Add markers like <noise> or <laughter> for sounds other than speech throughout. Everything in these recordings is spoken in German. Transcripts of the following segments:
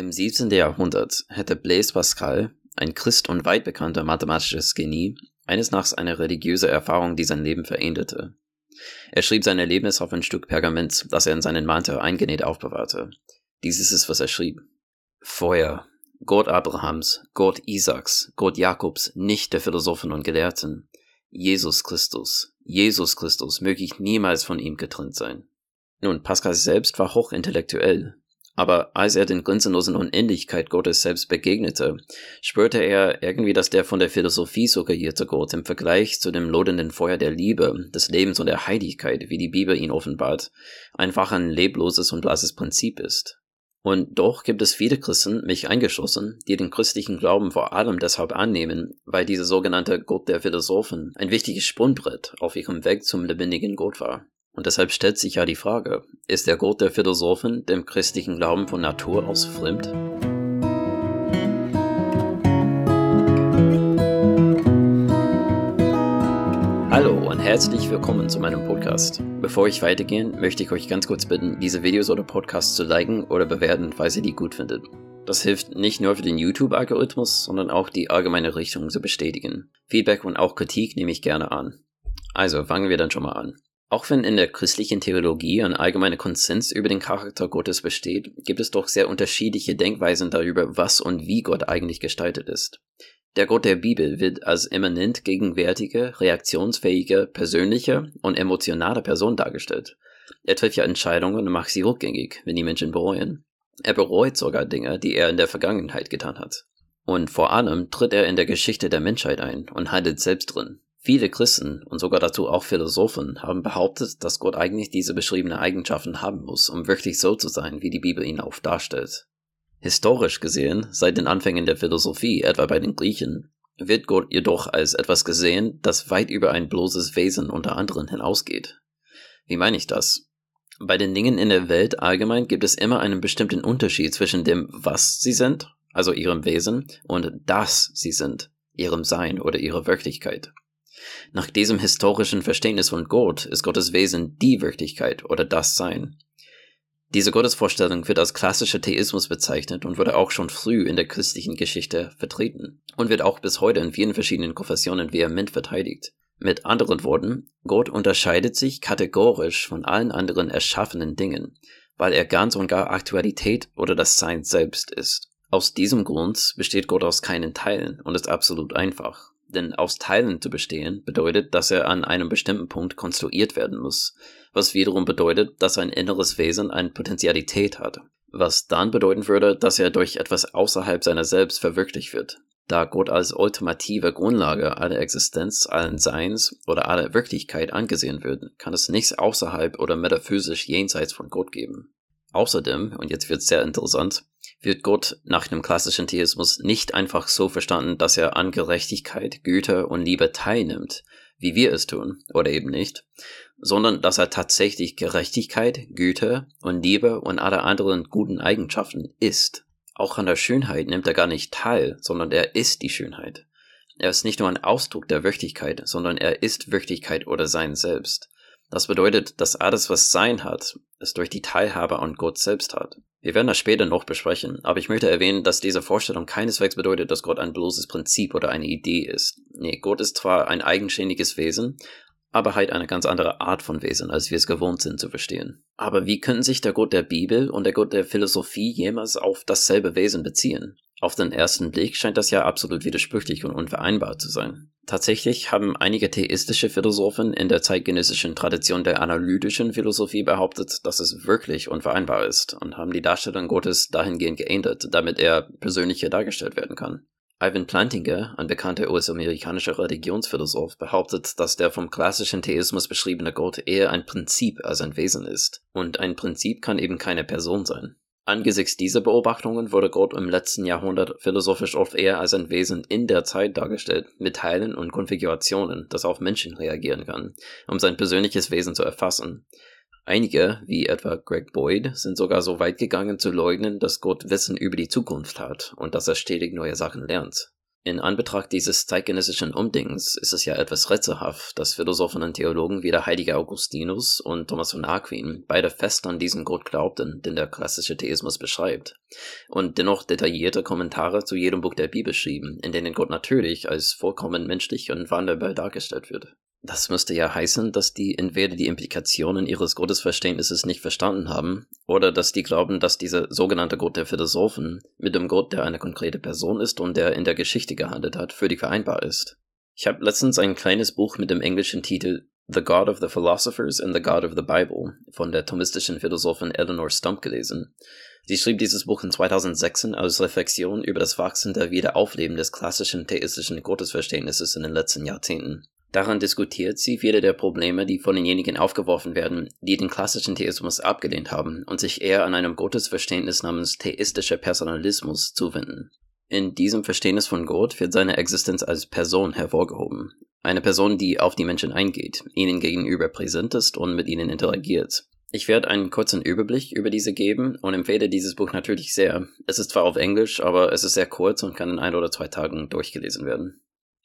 Im 17. Jahrhundert hätte Blaise Pascal, ein Christ und weit bekannter mathematisches Genie, eines Nachts eine religiöse Erfahrung, die sein Leben veränderte. Er schrieb sein Erlebnis auf ein Stück Pergament, das er in seinen Mantel eingenäht aufbewahrte. Dieses ist, was er schrieb. Feuer, Gott Abrahams, Gott Isaaks, Gott Jakobs, nicht der Philosophen und Gelehrten. Jesus Christus, Jesus Christus, möge ich niemals von ihm getrennt sein. Nun, Pascal selbst war hochintellektuell, aber als er den grenzenlosen Unendlichkeit Gottes selbst begegnete, spürte er irgendwie, dass der von der Philosophie suggerierte Gott im Vergleich zu dem lodernden Feuer der Liebe, des Lebens und der Heiligkeit, wie die Bibel ihn offenbart, einfach ein lebloses und blasses Prinzip ist. Und doch gibt es viele Christen, mich eingeschlossen, die den christlichen Glauben vor allem deshalb annehmen, weil dieser sogenannte Gott der Philosophen ein wichtiges Sprungbrett auf ihrem Weg zum lebendigen Gott war. Und deshalb stellt sich ja die Frage, ist der Gott der Philosophen dem christlichen Glauben von Natur aus fremd? Hallo und herzlich willkommen zu meinem Podcast. Bevor ich weitergehe, möchte ich euch ganz kurz bitten, diese Videos oder Podcasts zu liken oder bewerten, falls ihr die gut findet. Das hilft nicht nur für den YouTube-Algorithmus, sondern auch die allgemeine Richtung zu bestätigen. Feedback und auch Kritik nehme ich gerne an. Also fangen wir dann schon mal an. Auch wenn in der christlichen Theologie ein allgemeiner Konsens über den Charakter Gottes besteht, gibt es doch sehr unterschiedliche Denkweisen darüber, was und wie Gott eigentlich gestaltet ist. Der Gott der Bibel wird als immanent gegenwärtige, reaktionsfähige, persönliche und emotionale Person dargestellt. Er trifft ja Entscheidungen und macht sie rückgängig, wenn die Menschen bereuen. Er bereut sogar Dinge, die er in der Vergangenheit getan hat. Und vor allem tritt er in der Geschichte der Menschheit ein und handelt selbst drin. Viele Christen und sogar dazu auch Philosophen haben behauptet, dass Gott eigentlich diese beschriebenen Eigenschaften haben muss, um wirklich so zu sein, wie die Bibel ihn auch darstellt. Historisch gesehen, seit den Anfängen der Philosophie, etwa bei den Griechen, wird Gott jedoch als etwas gesehen, das weit über ein bloßes Wesen unter anderem hinausgeht. Wie meine ich das? Bei den Dingen in der Welt allgemein gibt es immer einen bestimmten Unterschied zwischen dem, was sie sind, also ihrem Wesen, und das sie sind, ihrem Sein oder ihrer Wirklichkeit. Nach diesem historischen Verständnis von Gott ist Gottes Wesen die Wirklichkeit oder das Sein. Diese Gottesvorstellung wird als klassischer Theismus bezeichnet und wurde auch schon früh in der christlichen Geschichte vertreten und wird auch bis heute in vielen verschiedenen Konfessionen vehement verteidigt. Mit anderen Worten, Gott unterscheidet sich kategorisch von allen anderen erschaffenen Dingen, weil er ganz und gar Aktualität oder das Sein selbst ist. Aus diesem Grund besteht Gott aus keinen Teilen und ist absolut einfach. Denn aus Teilen zu bestehen bedeutet, dass er an einem bestimmten Punkt konstruiert werden muss, was wiederum bedeutet, dass sein inneres Wesen eine Potentialität hat, was dann bedeuten würde, dass er durch etwas außerhalb seiner selbst verwirklicht wird. Da Gott als ultimative Grundlage aller Existenz, allen Seins oder aller Wirklichkeit angesehen wird, kann es nichts außerhalb oder metaphysisch jenseits von Gott geben. Außerdem, und jetzt wird sehr interessant, wird Gott nach dem klassischen Theismus nicht einfach so verstanden, dass er an Gerechtigkeit, Güte und Liebe teilnimmt, wie wir es tun, oder eben nicht, sondern dass er tatsächlich Gerechtigkeit, Güte und Liebe und alle anderen guten Eigenschaften ist. Auch an der Schönheit nimmt er gar nicht teil, sondern er ist die Schönheit. Er ist nicht nur ein Ausdruck der Wirklichkeit, sondern er ist Wirklichkeit oder Sein selbst. Das bedeutet, dass alles, was Sein hat, es durch die Teilhabe an Gott selbst hat. Wir werden das später noch besprechen, aber ich möchte erwähnen, dass diese Vorstellung keineswegs bedeutet, dass Gott ein bloßes Prinzip oder eine Idee ist. Nee, Gott ist zwar ein eigenständiges Wesen, aber halt eine ganz andere Art von Wesen, als wir es gewohnt sind zu verstehen. Aber wie können sich der Gott der Bibel und der Gott der Philosophie jemals auf dasselbe Wesen beziehen? Auf den ersten Blick scheint das ja absolut widersprüchlich und unvereinbar zu sein. Tatsächlich haben einige theistische Philosophen in der zeitgenössischen Tradition der analytischen Philosophie behauptet, dass es wirklich unvereinbar ist und haben die Darstellung Gottes dahingehend geändert, damit er persönlicher dargestellt werden kann. Ivan Plantinga, ein bekannter US-amerikanischer Religionsphilosoph, behauptet, dass der vom klassischen Theismus beschriebene Gott eher ein Prinzip als ein Wesen ist. Und ein Prinzip kann eben keine Person sein. Angesichts dieser Beobachtungen wurde Gott im letzten Jahrhundert philosophisch oft eher als ein Wesen in der Zeit dargestellt, mit Teilen und Konfigurationen, das auf Menschen reagieren kann, um sein persönliches Wesen zu erfassen. Einige, wie etwa Greg Boyd, sind sogar so weit gegangen zu leugnen, dass Gott Wissen über die Zukunft hat und dass er stetig neue Sachen lernt. In Anbetracht dieses zeitgenössischen Umdenkens ist es ja etwas rätselhaft, dass Philosophen und Theologen wie der heilige Augustinus und Thomas von Aquin beide fest an diesen Gott glaubten, den der klassische Theismus beschreibt, und dennoch detaillierte Kommentare zu jedem Buch der Bibel schrieben, in denen Gott natürlich als vollkommen menschlich und wandelbar dargestellt wird. Das müsste ja heißen, dass die entweder die Implikationen ihres Gottesverständnisses nicht verstanden haben, oder dass die glauben, dass dieser sogenannte Gott der Philosophen mit dem Gott, der eine konkrete Person ist und der in der Geschichte gehandelt hat, für die vereinbar ist. Ich habe letztens ein kleines Buch mit dem englischen Titel The God of the Philosophers and the God of the Bible von der thomistischen Philosophin Eleanor Stump gelesen. Sie schrieb dieses Buch in 2006 als Reflexion über das wachsende Wiederaufleben des klassischen theistischen Gottesverständnisses in den letzten Jahrzehnten. Daran diskutiert sie viele der Probleme, die von denjenigen aufgeworfen werden, die den klassischen Theismus abgelehnt haben und sich eher an einem Gottesverständnis namens theistischer Personalismus zuwenden. In diesem Verständnis von Gott wird seine Existenz als Person hervorgehoben. Eine Person, die auf die Menschen eingeht, ihnen gegenüber präsent ist und mit ihnen interagiert. Ich werde einen kurzen Überblick über diese geben und empfehle dieses Buch natürlich sehr. Es ist zwar auf Englisch, aber es ist sehr kurz und kann in ein oder zwei Tagen durchgelesen werden.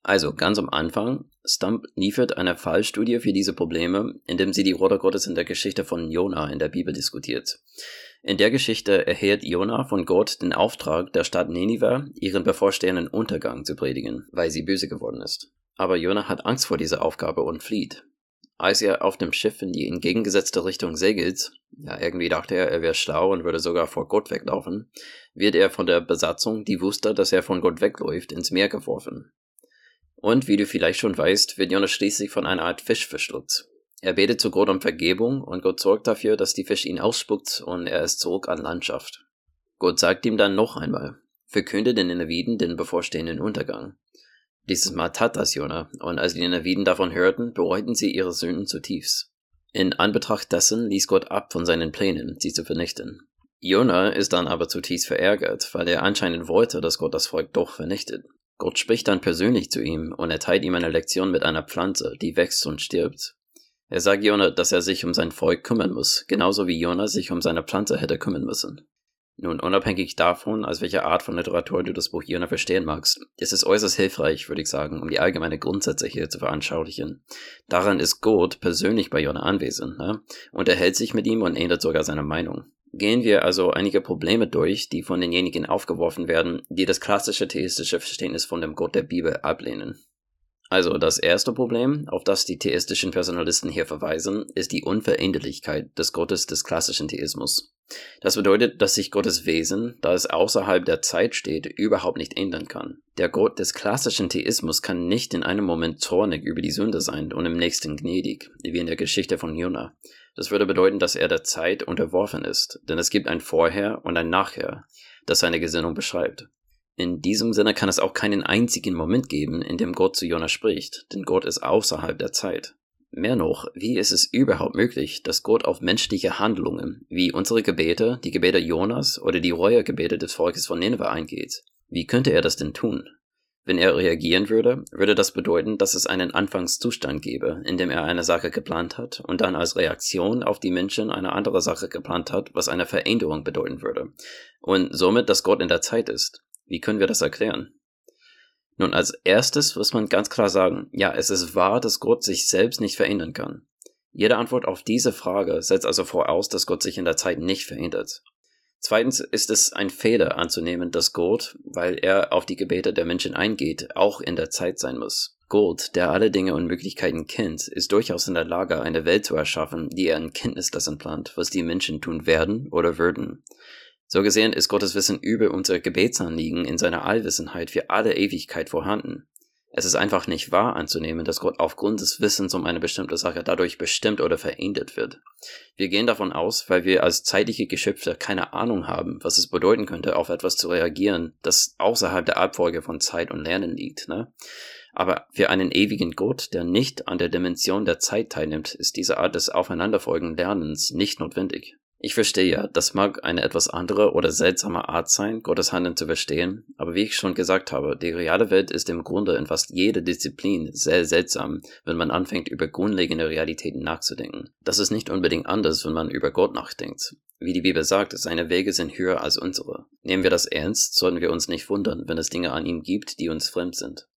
Also ganz am Anfang, Stump liefert eine Fallstudie für diese Probleme, indem sie die Rolle Gottes in der Geschichte von Jona in der Bibel diskutiert. In der Geschichte erhält Jona von Gott den Auftrag, der Stadt Ninive ihren bevorstehenden Untergang zu predigen, weil sie böse geworden ist. Aber Jona hat Angst vor dieser Aufgabe und flieht. Als er auf dem Schiff in die entgegengesetzte Richtung segelt, ja, irgendwie dachte er, er wäre schlau und würde sogar vor Gott weglaufen, wird er von der Besatzung, die wusste, dass er von Gott wegläuft, ins Meer geworfen. Und wie du vielleicht schon weißt, wird Jonas schließlich von einer Art Fisch verschluckt. Er betet zu Gott um Vergebung und Gott sorgt dafür, dass die Fisch ihn ausspuckt und er ist zurück an Landschaft. Gott sagt ihm dann noch einmal, verkünde den Nineviden den bevorstehenden Untergang. Dieses Mal tat das Jonah, und als die Nineviden davon hörten, bereuten sie ihre Sünden zutiefst. In Anbetracht dessen ließ Gott ab von seinen Plänen, sie zu vernichten. Jonah ist dann aber zutiefst verärgert, weil er anscheinend wollte, dass Gott das Volk doch vernichtet. Gott spricht dann persönlich zu ihm und erteilt ihm eine Lektion mit einer Pflanze, die wächst und stirbt. Er sagt Jona, dass er sich um sein Volk kümmern muss, genauso wie Jona sich um seine Pflanze hätte kümmern müssen. Nun, unabhängig davon, als welche Art von Literatur du das Buch Jona verstehen magst, ist es äußerst hilfreich, würde ich sagen, um die allgemeine Grundsätze hier zu veranschaulichen. Daran ist Gott persönlich bei Jona anwesend, ne? und er hält sich mit ihm und ändert sogar seine Meinung gehen wir also einige Probleme durch, die von denjenigen aufgeworfen werden, die das klassische theistische Verständnis von dem Gott der Bibel ablehnen. Also das erste Problem, auf das die theistischen Personalisten hier verweisen, ist die Unveränderlichkeit des Gottes des klassischen Theismus. Das bedeutet, dass sich Gottes Wesen, da es außerhalb der Zeit steht, überhaupt nicht ändern kann. Der Gott des klassischen Theismus kann nicht in einem Moment zornig über die Sünde sein und im nächsten gnädig, wie in der Geschichte von Jonah. Das würde bedeuten, dass er der Zeit unterworfen ist, denn es gibt ein Vorher und ein Nachher, das seine Gesinnung beschreibt. In diesem Sinne kann es auch keinen einzigen Moment geben, in dem Gott zu Jonah spricht, denn Gott ist außerhalb der Zeit. Mehr noch, wie ist es überhaupt möglich, dass Gott auf menschliche Handlungen, wie unsere Gebete, die Gebete Jonas oder die Reuegebete des Volkes von Nineveh eingeht? Wie könnte er das denn tun? Wenn er reagieren würde, würde das bedeuten, dass es einen Anfangszustand gäbe, in dem er eine Sache geplant hat und dann als Reaktion auf die Menschen eine andere Sache geplant hat, was eine Veränderung bedeuten würde. Und somit, dass Gott in der Zeit ist. Wie können wir das erklären? Nun, als erstes muss man ganz klar sagen, ja, es ist wahr, dass Gott sich selbst nicht verändern kann. Jede Antwort auf diese Frage setzt also voraus, dass Gott sich in der Zeit nicht verändert. Zweitens ist es ein Fehler anzunehmen, dass Gott, weil er auf die Gebete der Menschen eingeht, auch in der Zeit sein muss. Gott, der alle Dinge und Möglichkeiten kennt, ist durchaus in der Lage, eine Welt zu erschaffen, die er in Kenntnis dessen plant, was die Menschen tun werden oder würden. So gesehen ist Gottes Wissen über unsere Gebetsanliegen in seiner Allwissenheit für alle Ewigkeit vorhanden. Es ist einfach nicht wahr anzunehmen, dass Gott aufgrund des Wissens um eine bestimmte Sache dadurch bestimmt oder verändert wird. Wir gehen davon aus, weil wir als zeitliche Geschöpfe keine Ahnung haben, was es bedeuten könnte, auf etwas zu reagieren, das außerhalb der Abfolge von Zeit und Lernen liegt. Ne? Aber für einen ewigen Gott, der nicht an der Dimension der Zeit teilnimmt, ist diese Art des aufeinanderfolgenden Lernens nicht notwendig. Ich verstehe ja, das mag eine etwas andere oder seltsame Art sein, Gottes Handeln zu verstehen, aber wie ich schon gesagt habe, die reale Welt ist im Grunde in fast jeder Disziplin sehr seltsam, wenn man anfängt, über grundlegende Realitäten nachzudenken. Das ist nicht unbedingt anders, wenn man über Gott nachdenkt. Wie die Bibel sagt, seine Wege sind höher als unsere. Nehmen wir das ernst, sollten wir uns nicht wundern, wenn es Dinge an ihm gibt, die uns fremd sind.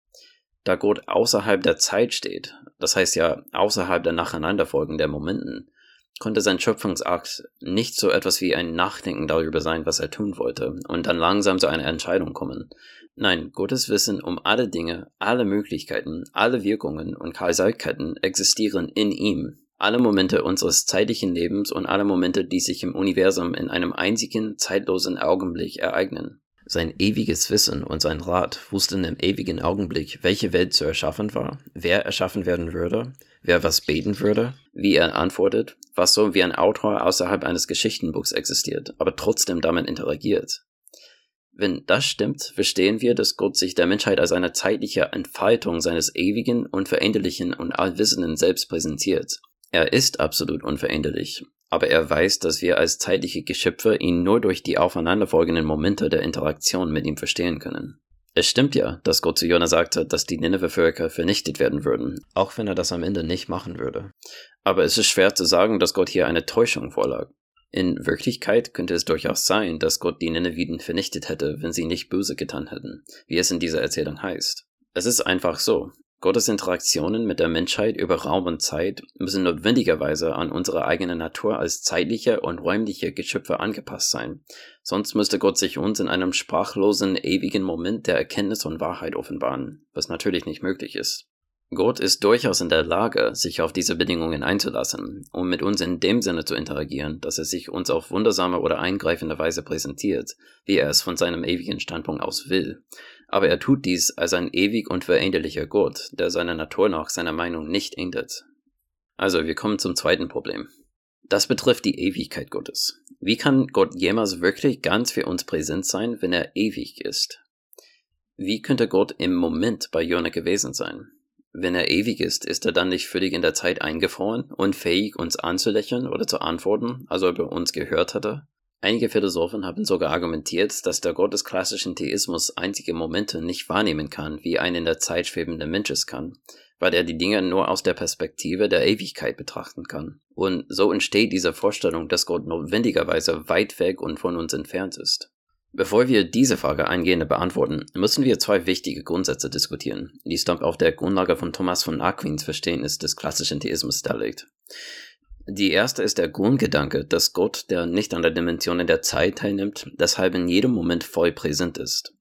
Da Gott außerhalb der Zeit steht, das heißt ja außerhalb der Nacheinanderfolgen der Momenten, konnte sein Schöpfungsakt nicht so etwas wie ein Nachdenken darüber sein, was er tun wollte, und dann langsam zu einer Entscheidung kommen. Nein, Gottes Wissen um alle Dinge, alle Möglichkeiten, alle Wirkungen und Kausalketten existieren in ihm. Alle Momente unseres zeitlichen Lebens und alle Momente, die sich im Universum in einem einzigen, zeitlosen Augenblick ereignen. Sein ewiges Wissen und sein Rat wussten im ewigen Augenblick, welche Welt zu erschaffen war, wer erschaffen werden würde, wer was beten würde, wie er antwortet, was so wie ein Autor außerhalb eines Geschichtenbuchs existiert, aber trotzdem damit interagiert. Wenn das stimmt, verstehen wir, dass Gott sich der Menschheit als eine zeitliche Entfaltung seines ewigen, unveränderlichen und allwissenden Selbst präsentiert. Er ist absolut unveränderlich, aber er weiß, dass wir als zeitliche Geschöpfe ihn nur durch die aufeinanderfolgenden Momente der Interaktion mit ihm verstehen können. Es stimmt ja, dass Gott zu Jona sagte, dass die Nineveh-Völker vernichtet werden würden, auch wenn er das am Ende nicht machen würde. Aber es ist schwer zu sagen, dass Gott hier eine Täuschung vorlag. In Wirklichkeit könnte es durchaus sein, dass Gott die Nineviden vernichtet hätte, wenn sie nicht böse getan hätten, wie es in dieser Erzählung heißt. Es ist einfach so. Gottes Interaktionen mit der Menschheit über Raum und Zeit müssen notwendigerweise an unsere eigene Natur als zeitliche und räumliche Geschöpfe angepasst sein, sonst müsste Gott sich uns in einem sprachlosen, ewigen Moment der Erkenntnis und Wahrheit offenbaren, was natürlich nicht möglich ist. Gott ist durchaus in der Lage, sich auf diese Bedingungen einzulassen, um mit uns in dem Sinne zu interagieren, dass er sich uns auf wundersame oder eingreifende Weise präsentiert, wie er es von seinem ewigen Standpunkt aus will, aber er tut dies als ein ewig und veränderlicher Gott, der seiner Natur nach seiner Meinung nicht ändert. Also, wir kommen zum zweiten Problem. Das betrifft die Ewigkeit Gottes. Wie kann Gott jemals wirklich ganz für uns präsent sein, wenn er ewig ist? Wie könnte Gott im Moment bei Jona gewesen sein? Wenn er ewig ist, ist er dann nicht völlig in der Zeit eingefroren, unfähig, uns anzulächeln oder zu antworten, also ob er uns gehört hatte? Einige Philosophen haben sogar argumentiert, dass der Gott des klassischen Theismus einzige Momente nicht wahrnehmen kann, wie ein in der Zeit schwebender Mensch es kann, weil er die Dinge nur aus der Perspektive der Ewigkeit betrachten kann. Und so entsteht diese Vorstellung, dass Gott notwendigerweise weit weg und von uns entfernt ist. Bevor wir diese Frage eingehender beantworten, müssen wir zwei wichtige Grundsätze diskutieren, die Stump auf der Grundlage von Thomas von Aquins Verständnis des klassischen Theismus darlegt. Die erste ist der Grundgedanke, dass Gott, der nicht an der Dimension der Zeit teilnimmt, deshalb in jedem Moment voll präsent ist.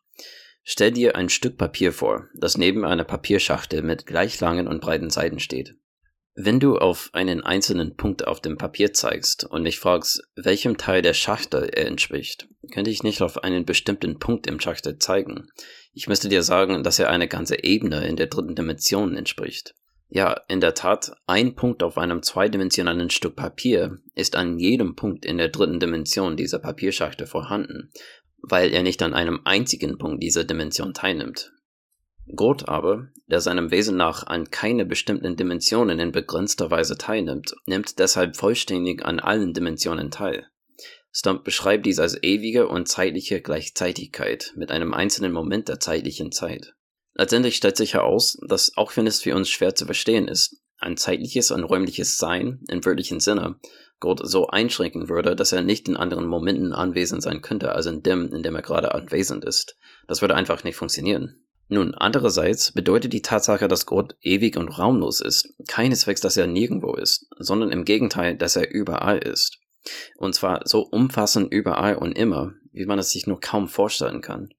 Stell dir ein Stück Papier vor, das neben einer Papierschachtel mit gleich langen und breiten Seiten steht. Wenn du auf einen einzelnen Punkt auf dem Papier zeigst und mich fragst, welchem Teil der Schachtel er entspricht, könnte ich nicht auf einen bestimmten Punkt im Schachtel zeigen. Ich müsste dir sagen, dass er eine ganze Ebene in der dritten Dimension entspricht. Ja, in der Tat, ein Punkt auf einem zweidimensionalen Stück Papier ist an jedem Punkt in der dritten Dimension dieser Papierschachtel vorhanden, weil er nicht an einem einzigen Punkt dieser Dimension teilnimmt. Gott aber, der seinem Wesen nach an keine bestimmten Dimensionen in begrenzter Weise teilnimmt, nimmt deshalb vollständig an allen Dimensionen teil. Stump beschreibt dies als ewige und zeitliche Gleichzeitigkeit mit einem einzelnen Moment der zeitlichen Zeit. Letztendlich stellt sich heraus, dass auch wenn es für uns schwer zu verstehen ist, ein zeitliches und räumliches Sein im wörtlichen Sinne Gott so einschränken würde, dass er nicht in anderen Momenten anwesend sein könnte, als in dem, in dem er gerade anwesend ist. Das würde einfach nicht funktionieren. Nun, andererseits bedeutet die Tatsache, dass Gott ewig und raumlos ist, keineswegs, dass er nirgendwo ist, sondern im Gegenteil, dass er überall ist. Und zwar so umfassend überall und immer, wie man es sich nur kaum vorstellen kann.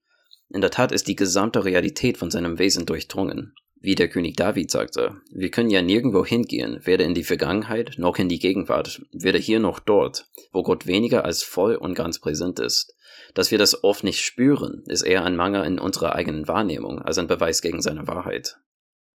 In der Tat ist die gesamte Realität von seinem Wesen durchdrungen. Wie der König David sagte, wir können ja nirgendwo hingehen, weder in die Vergangenheit noch in die Gegenwart, weder hier noch dort, wo Gott weniger als voll und ganz präsent ist. Dass wir das oft nicht spüren, ist eher ein Mangel in unserer eigenen Wahrnehmung als ein Beweis gegen seine Wahrheit.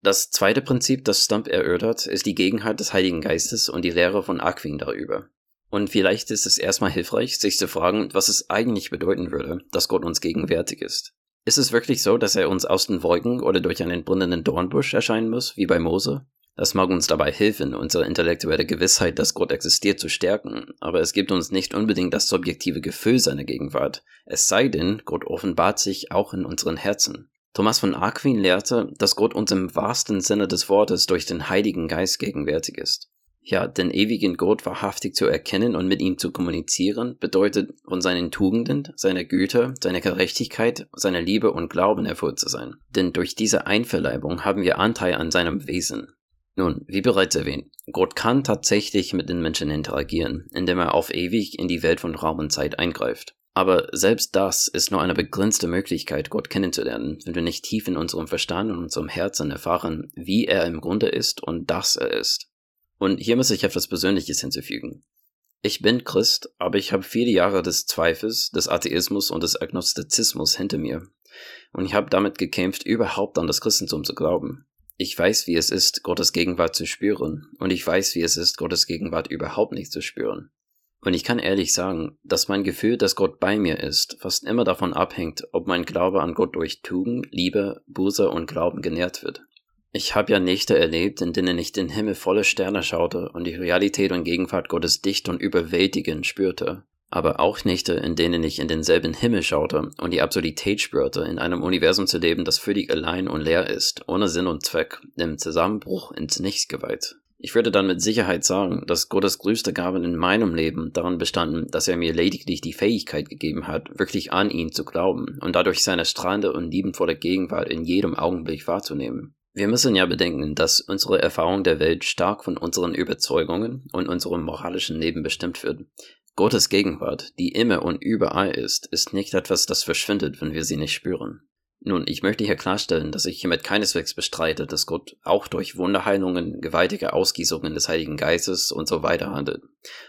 Das zweite Prinzip, das Stump erörtert, ist die Gegenheit des Heiligen Geistes und die Lehre von Aquin darüber. Und vielleicht ist es erstmal hilfreich, sich zu fragen, was es eigentlich bedeuten würde, dass Gott uns gegenwärtig ist. Ist es wirklich so, dass er uns aus den Wolken oder durch einen brennenden Dornbusch erscheinen muss, wie bei Mose? Das mag uns dabei helfen, unsere intellektuelle Gewissheit, dass Gott existiert, zu stärken, aber es gibt uns nicht unbedingt das subjektive Gefühl seiner Gegenwart, es sei denn, Gott offenbart sich auch in unseren Herzen. Thomas von Aquin lehrte, dass Gott uns im wahrsten Sinne des Wortes durch den Heiligen Geist gegenwärtig ist. Ja, den ewigen Gott wahrhaftig zu erkennen und mit ihm zu kommunizieren, bedeutet von seinen Tugenden, seiner Güte, seiner Gerechtigkeit, seiner Liebe und Glauben erfüllt zu sein. Denn durch diese Einverleibung haben wir Anteil an seinem Wesen. Nun, wie bereits erwähnt, Gott kann tatsächlich mit den Menschen interagieren, indem er auf ewig in die Welt von Raum und Zeit eingreift. Aber selbst das ist nur eine begrenzte Möglichkeit, Gott kennenzulernen, wenn wir nicht tief in unserem Verstand und unserem Herzen erfahren, wie er im Grunde ist und dass er ist. Und hier muss ich etwas Persönliches hinzufügen. Ich bin Christ, aber ich habe viele Jahre des Zweifels, des Atheismus und des Agnostizismus hinter mir. Und ich habe damit gekämpft, überhaupt an das Christentum zu glauben. Ich weiß, wie es ist, Gottes Gegenwart zu spüren, und ich weiß, wie es ist, Gottes Gegenwart überhaupt nicht zu spüren. Und ich kann ehrlich sagen, dass mein Gefühl, dass Gott bei mir ist, fast immer davon abhängt, ob mein Glaube an Gott durch Tugend, Liebe, Buße und Glauben genährt wird. Ich habe ja Nächte erlebt, in denen ich den Himmel volle Sterne schaute und die Realität und Gegenwart Gottes dicht und überwältigend spürte. Aber auch Nächte, in denen ich in denselben Himmel schaute und die Absurdität spürte, in einem Universum zu leben, das völlig allein und leer ist, ohne Sinn und Zweck, dem Zusammenbruch ins Nichts geweiht. Ich würde dann mit Sicherheit sagen, dass Gottes größte Gaben in meinem Leben daran bestanden, dass er mir lediglich die Fähigkeit gegeben hat, wirklich an ihn zu glauben und dadurch seine strahlende und liebenvolle Gegenwart in jedem Augenblick wahrzunehmen. Wir müssen ja bedenken, dass unsere Erfahrung der Welt stark von unseren Überzeugungen und unserem moralischen Leben bestimmt wird. Gottes Gegenwart, die immer und überall ist, ist nicht etwas, das verschwindet, wenn wir sie nicht spüren. Nun, ich möchte hier klarstellen, dass ich hiermit keineswegs bestreite, dass Gott auch durch Wunderheilungen, gewaltige Ausgießungen des Heiligen Geistes und so weiter handelt.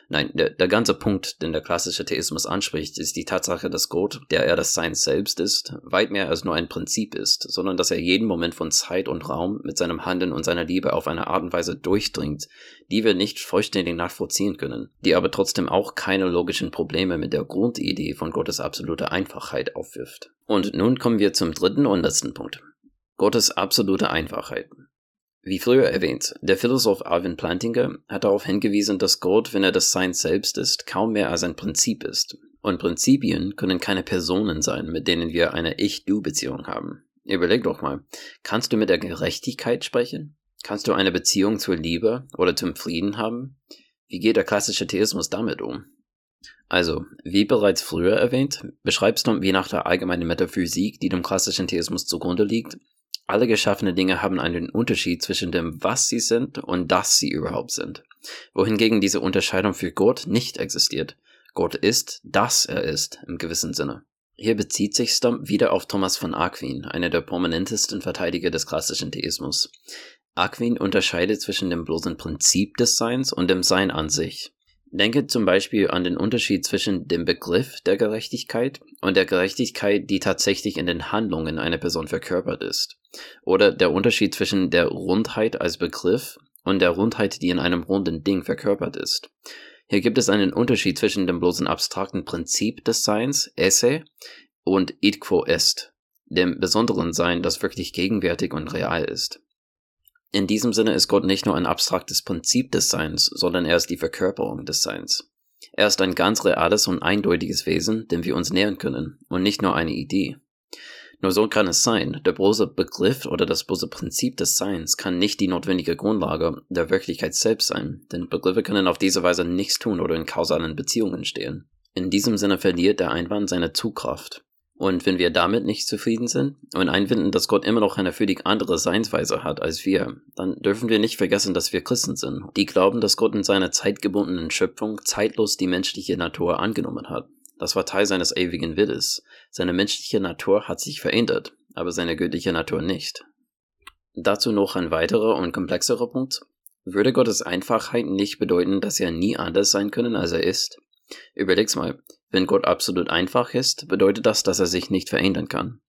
Nein, der, der ganze Punkt, den der klassische Theismus anspricht, ist die Tatsache, dass Gott, der er das Sein selbst ist, weit mehr als nur ein Prinzip ist, sondern dass er jeden Moment von Zeit und Raum mit seinem Handeln und seiner Liebe auf eine Art und Weise durchdringt, die wir nicht vollständig nachvollziehen können, die aber trotzdem auch keine logischen Probleme mit der Grundidee von Gottes absoluter Einfachheit aufwirft. Und nun kommen wir zum dritten und letzten Punkt. Gottes absolute Einfachheit. Wie früher erwähnt, der Philosoph Alvin Plantinga hat darauf hingewiesen, dass Gott, wenn er das Sein selbst ist, kaum mehr als ein Prinzip ist. Und Prinzipien können keine Personen sein, mit denen wir eine Ich-Du-Beziehung haben. Überleg doch mal, kannst du mit der Gerechtigkeit sprechen? Kannst du eine Beziehung zur Liebe oder zum Frieden haben? Wie geht der klassische Theismus damit um? Also, wie bereits früher erwähnt, beschreibst du, wie nach der allgemeinen Metaphysik, die dem klassischen Theismus zugrunde liegt, alle geschaffene Dinge haben einen Unterschied zwischen dem, was sie sind und dass sie überhaupt sind. Wohingegen diese Unterscheidung für Gott nicht existiert. Gott ist, dass er ist, im gewissen Sinne. Hier bezieht sich Stump wieder auf Thomas von Aquin, einer der prominentesten Verteidiger des klassischen Theismus. Aquin unterscheidet zwischen dem bloßen Prinzip des Seins und dem Sein an sich. Denke zum Beispiel an den Unterschied zwischen dem Begriff der Gerechtigkeit und der Gerechtigkeit, die tatsächlich in den Handlungen einer Person verkörpert ist. Oder der Unterschied zwischen der Rundheit als Begriff und der Rundheit, die in einem runden Ding verkörpert ist. Hier gibt es einen Unterschied zwischen dem bloßen abstrakten Prinzip des Seins, Esse, und id quo est, dem besonderen Sein, das wirklich gegenwärtig und real ist. In diesem Sinne ist Gott nicht nur ein abstraktes Prinzip des Seins, sondern er ist die Verkörperung des Seins. Er ist ein ganz reales und eindeutiges Wesen, dem wir uns nähern können, und nicht nur eine Idee. Nur so kann es sein, der bloße Begriff oder das bloße Prinzip des Seins kann nicht die notwendige Grundlage der Wirklichkeit selbst sein, denn Begriffe können auf diese Weise nichts tun oder in kausalen Beziehungen stehen. In diesem Sinne verliert der Einwand seine Zugkraft. Und wenn wir damit nicht zufrieden sind und einfinden, dass Gott immer noch eine völlig andere Seinsweise hat als wir, dann dürfen wir nicht vergessen, dass wir Christen sind, die glauben, dass Gott in seiner zeitgebundenen Schöpfung zeitlos die menschliche Natur angenommen hat. Das war Teil seines ewigen Willens. Seine menschliche Natur hat sich verändert, aber seine göttliche Natur nicht. Dazu noch ein weiterer und komplexerer Punkt. Würde Gottes Einfachheit nicht bedeuten, dass er nie anders sein können, als er ist? Überleg's mal, wenn Gott absolut einfach ist, bedeutet das, dass er sich nicht verändern kann.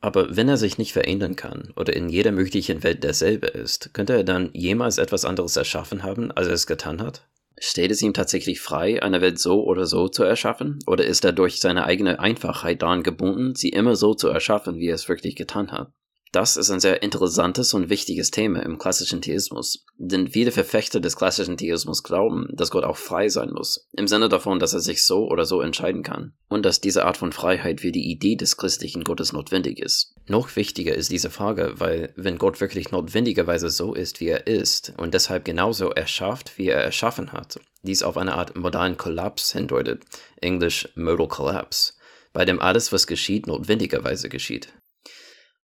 Aber wenn er sich nicht verändern kann oder in jeder möglichen Welt derselbe ist, könnte er dann jemals etwas anderes erschaffen haben, als er es getan hat? Steht es ihm tatsächlich frei, eine Welt so oder so zu erschaffen? Oder ist er durch seine eigene Einfachheit daran gebunden, sie immer so zu erschaffen, wie er es wirklich getan hat? Das ist ein sehr interessantes und wichtiges Thema im klassischen Theismus, denn viele Verfechter des klassischen Theismus glauben, dass Gott auch frei sein muss, im Sinne davon, dass er sich so oder so entscheiden kann, und dass diese Art von Freiheit für die Idee des christlichen Gottes notwendig ist. Noch wichtiger ist diese Frage, weil wenn Gott wirklich notwendigerweise so ist, wie er ist, und deshalb genauso erschafft, wie er erschaffen hat, dies auf eine Art modalen Kollaps hindeutet, englisch Modal Collapse, bei dem alles, was geschieht, notwendigerweise geschieht.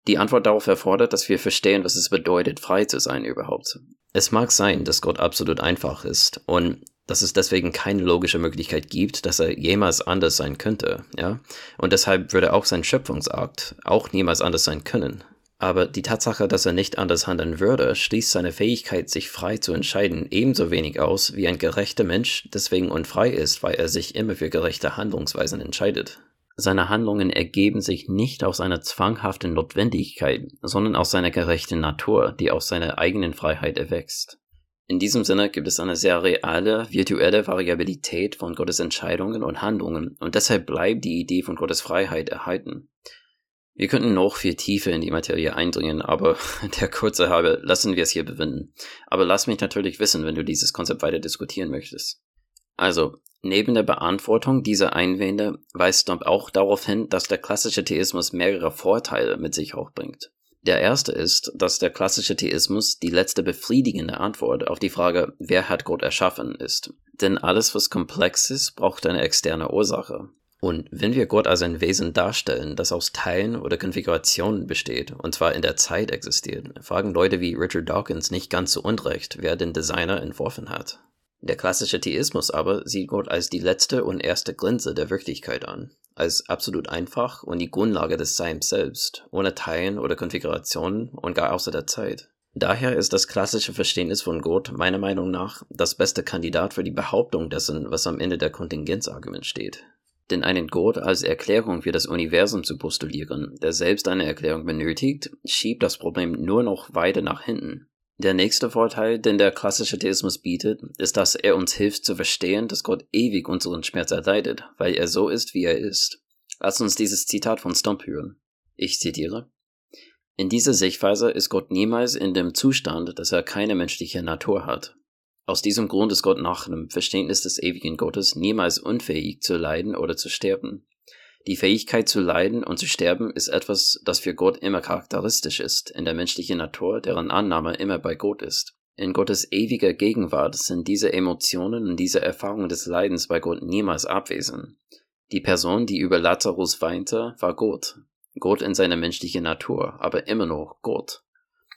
Die Antwort darauf erfordert, dass wir verstehen, was es bedeutet, frei zu sein überhaupt. Es mag sein, dass Gott absolut einfach ist und dass es deswegen keine logische Möglichkeit gibt, dass er jemals anders sein könnte, ja? Und deshalb würde auch sein Schöpfungsakt auch niemals anders sein können. Aber die Tatsache, dass er nicht anders handeln würde, schließt seine Fähigkeit, sich frei zu entscheiden, ebenso wenig aus, wie ein gerechter Mensch deswegen unfrei ist, weil er sich immer für gerechte Handlungsweisen entscheidet. Seine Handlungen ergeben sich nicht aus einer zwanghaften Notwendigkeit, sondern aus seiner gerechten Natur, die aus seiner eigenen Freiheit erwächst. In diesem Sinne gibt es eine sehr reale, virtuelle Variabilität von Gottes Entscheidungen und Handlungen und deshalb bleibt die Idee von Gottes Freiheit erhalten. Wir könnten noch viel tiefer in die Materie eindringen, aber <laughs> der kurze halbe lassen wir es hier bewenden. Aber lass mich natürlich wissen, wenn du dieses Konzept weiter diskutieren möchtest. Also, neben der Beantwortung dieser Einwände weist Stomp auch darauf hin, dass der klassische Theismus mehrere Vorteile mit sich auch bringt. Der erste ist, dass der klassische Theismus die letzte befriedigende Antwort auf die Frage, wer hat Gott erschaffen, ist. Denn alles, was komplex ist, braucht eine externe Ursache. Und wenn wir Gott als ein Wesen darstellen, das aus Teilen oder Konfigurationen besteht, und zwar in der Zeit existiert, fragen Leute wie Richard Dawkins nicht ganz zu Unrecht, wer den Designer entworfen hat. Der klassische Theismus aber sieht Gott als die letzte und erste Grenze der Wirklichkeit an, als absolut einfach und die Grundlage des Seins selbst, ohne Teilen oder Konfigurationen und gar außer der Zeit. Daher ist das klassische Verständnis von Gott meiner Meinung nach das beste Kandidat für die Behauptung dessen, was am Ende der Kontingenzargument steht. Denn einen Gott als Erklärung für das Universum zu postulieren, der selbst eine Erklärung benötigt, schiebt das Problem nur noch weiter nach hinten. Der nächste Vorteil, den der klassische Theismus bietet, ist, dass er uns hilft zu verstehen, dass Gott ewig unseren Schmerz erleidet, weil er so ist, wie er ist. Lass uns dieses Zitat von Stomp hören. Ich zitiere. In dieser Sichtweise ist Gott niemals in dem Zustand, dass er keine menschliche Natur hat. Aus diesem Grund ist Gott nach dem Verständnis des ewigen Gottes niemals unfähig zu leiden oder zu sterben. Die Fähigkeit zu leiden und zu sterben ist etwas, das für Gott immer charakteristisch ist, in der menschlichen Natur, deren Annahme immer bei Gott ist. In Gottes ewiger Gegenwart sind diese Emotionen und diese Erfahrungen des Leidens bei Gott niemals abwesend. Die Person, die über Lazarus weinte, war Gott. Gott in seiner menschlichen Natur, aber immer noch Gott.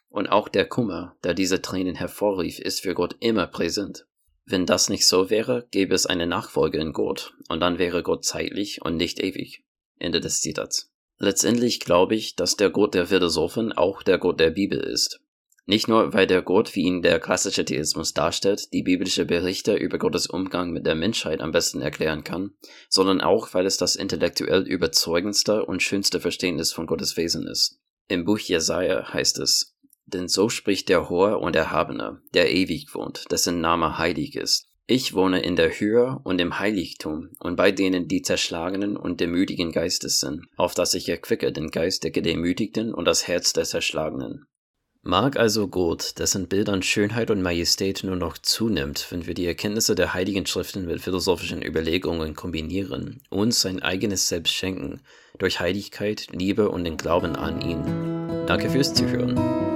Und auch der Kummer, der diese Tränen hervorrief, ist für Gott immer präsent. Wenn das nicht so wäre, gäbe es eine Nachfolge in Gott, und dann wäre Gott zeitlich und nicht ewig. Ende des Zitats. Letztendlich glaube ich, dass der Gott der Philosophen auch der Gott der Bibel ist. Nicht nur, weil der Gott, wie ihn der klassische Theismus darstellt, die biblische Berichte über Gottes Umgang mit der Menschheit am besten erklären kann, sondern auch, weil es das intellektuell überzeugendste und schönste Verständnis von Gottes Wesen ist. Im Buch Jesaja heißt es, denn so spricht der Hohe und Erhabene, der ewig wohnt, dessen Name heilig ist. Ich wohne in der Höhe und im Heiligtum und bei denen, die zerschlagenen und demütigen Geistes sind, auf dass ich erquicke den Geist der Gedemütigten und das Herz der Zerschlagenen. Mag also Gott, dessen Bild an Schönheit und Majestät nur noch zunimmt, wenn wir die Erkenntnisse der heiligen Schriften mit philosophischen Überlegungen kombinieren, uns sein eigenes Selbst schenken, durch Heiligkeit, Liebe und den Glauben an ihn. Danke fürs Zuhören.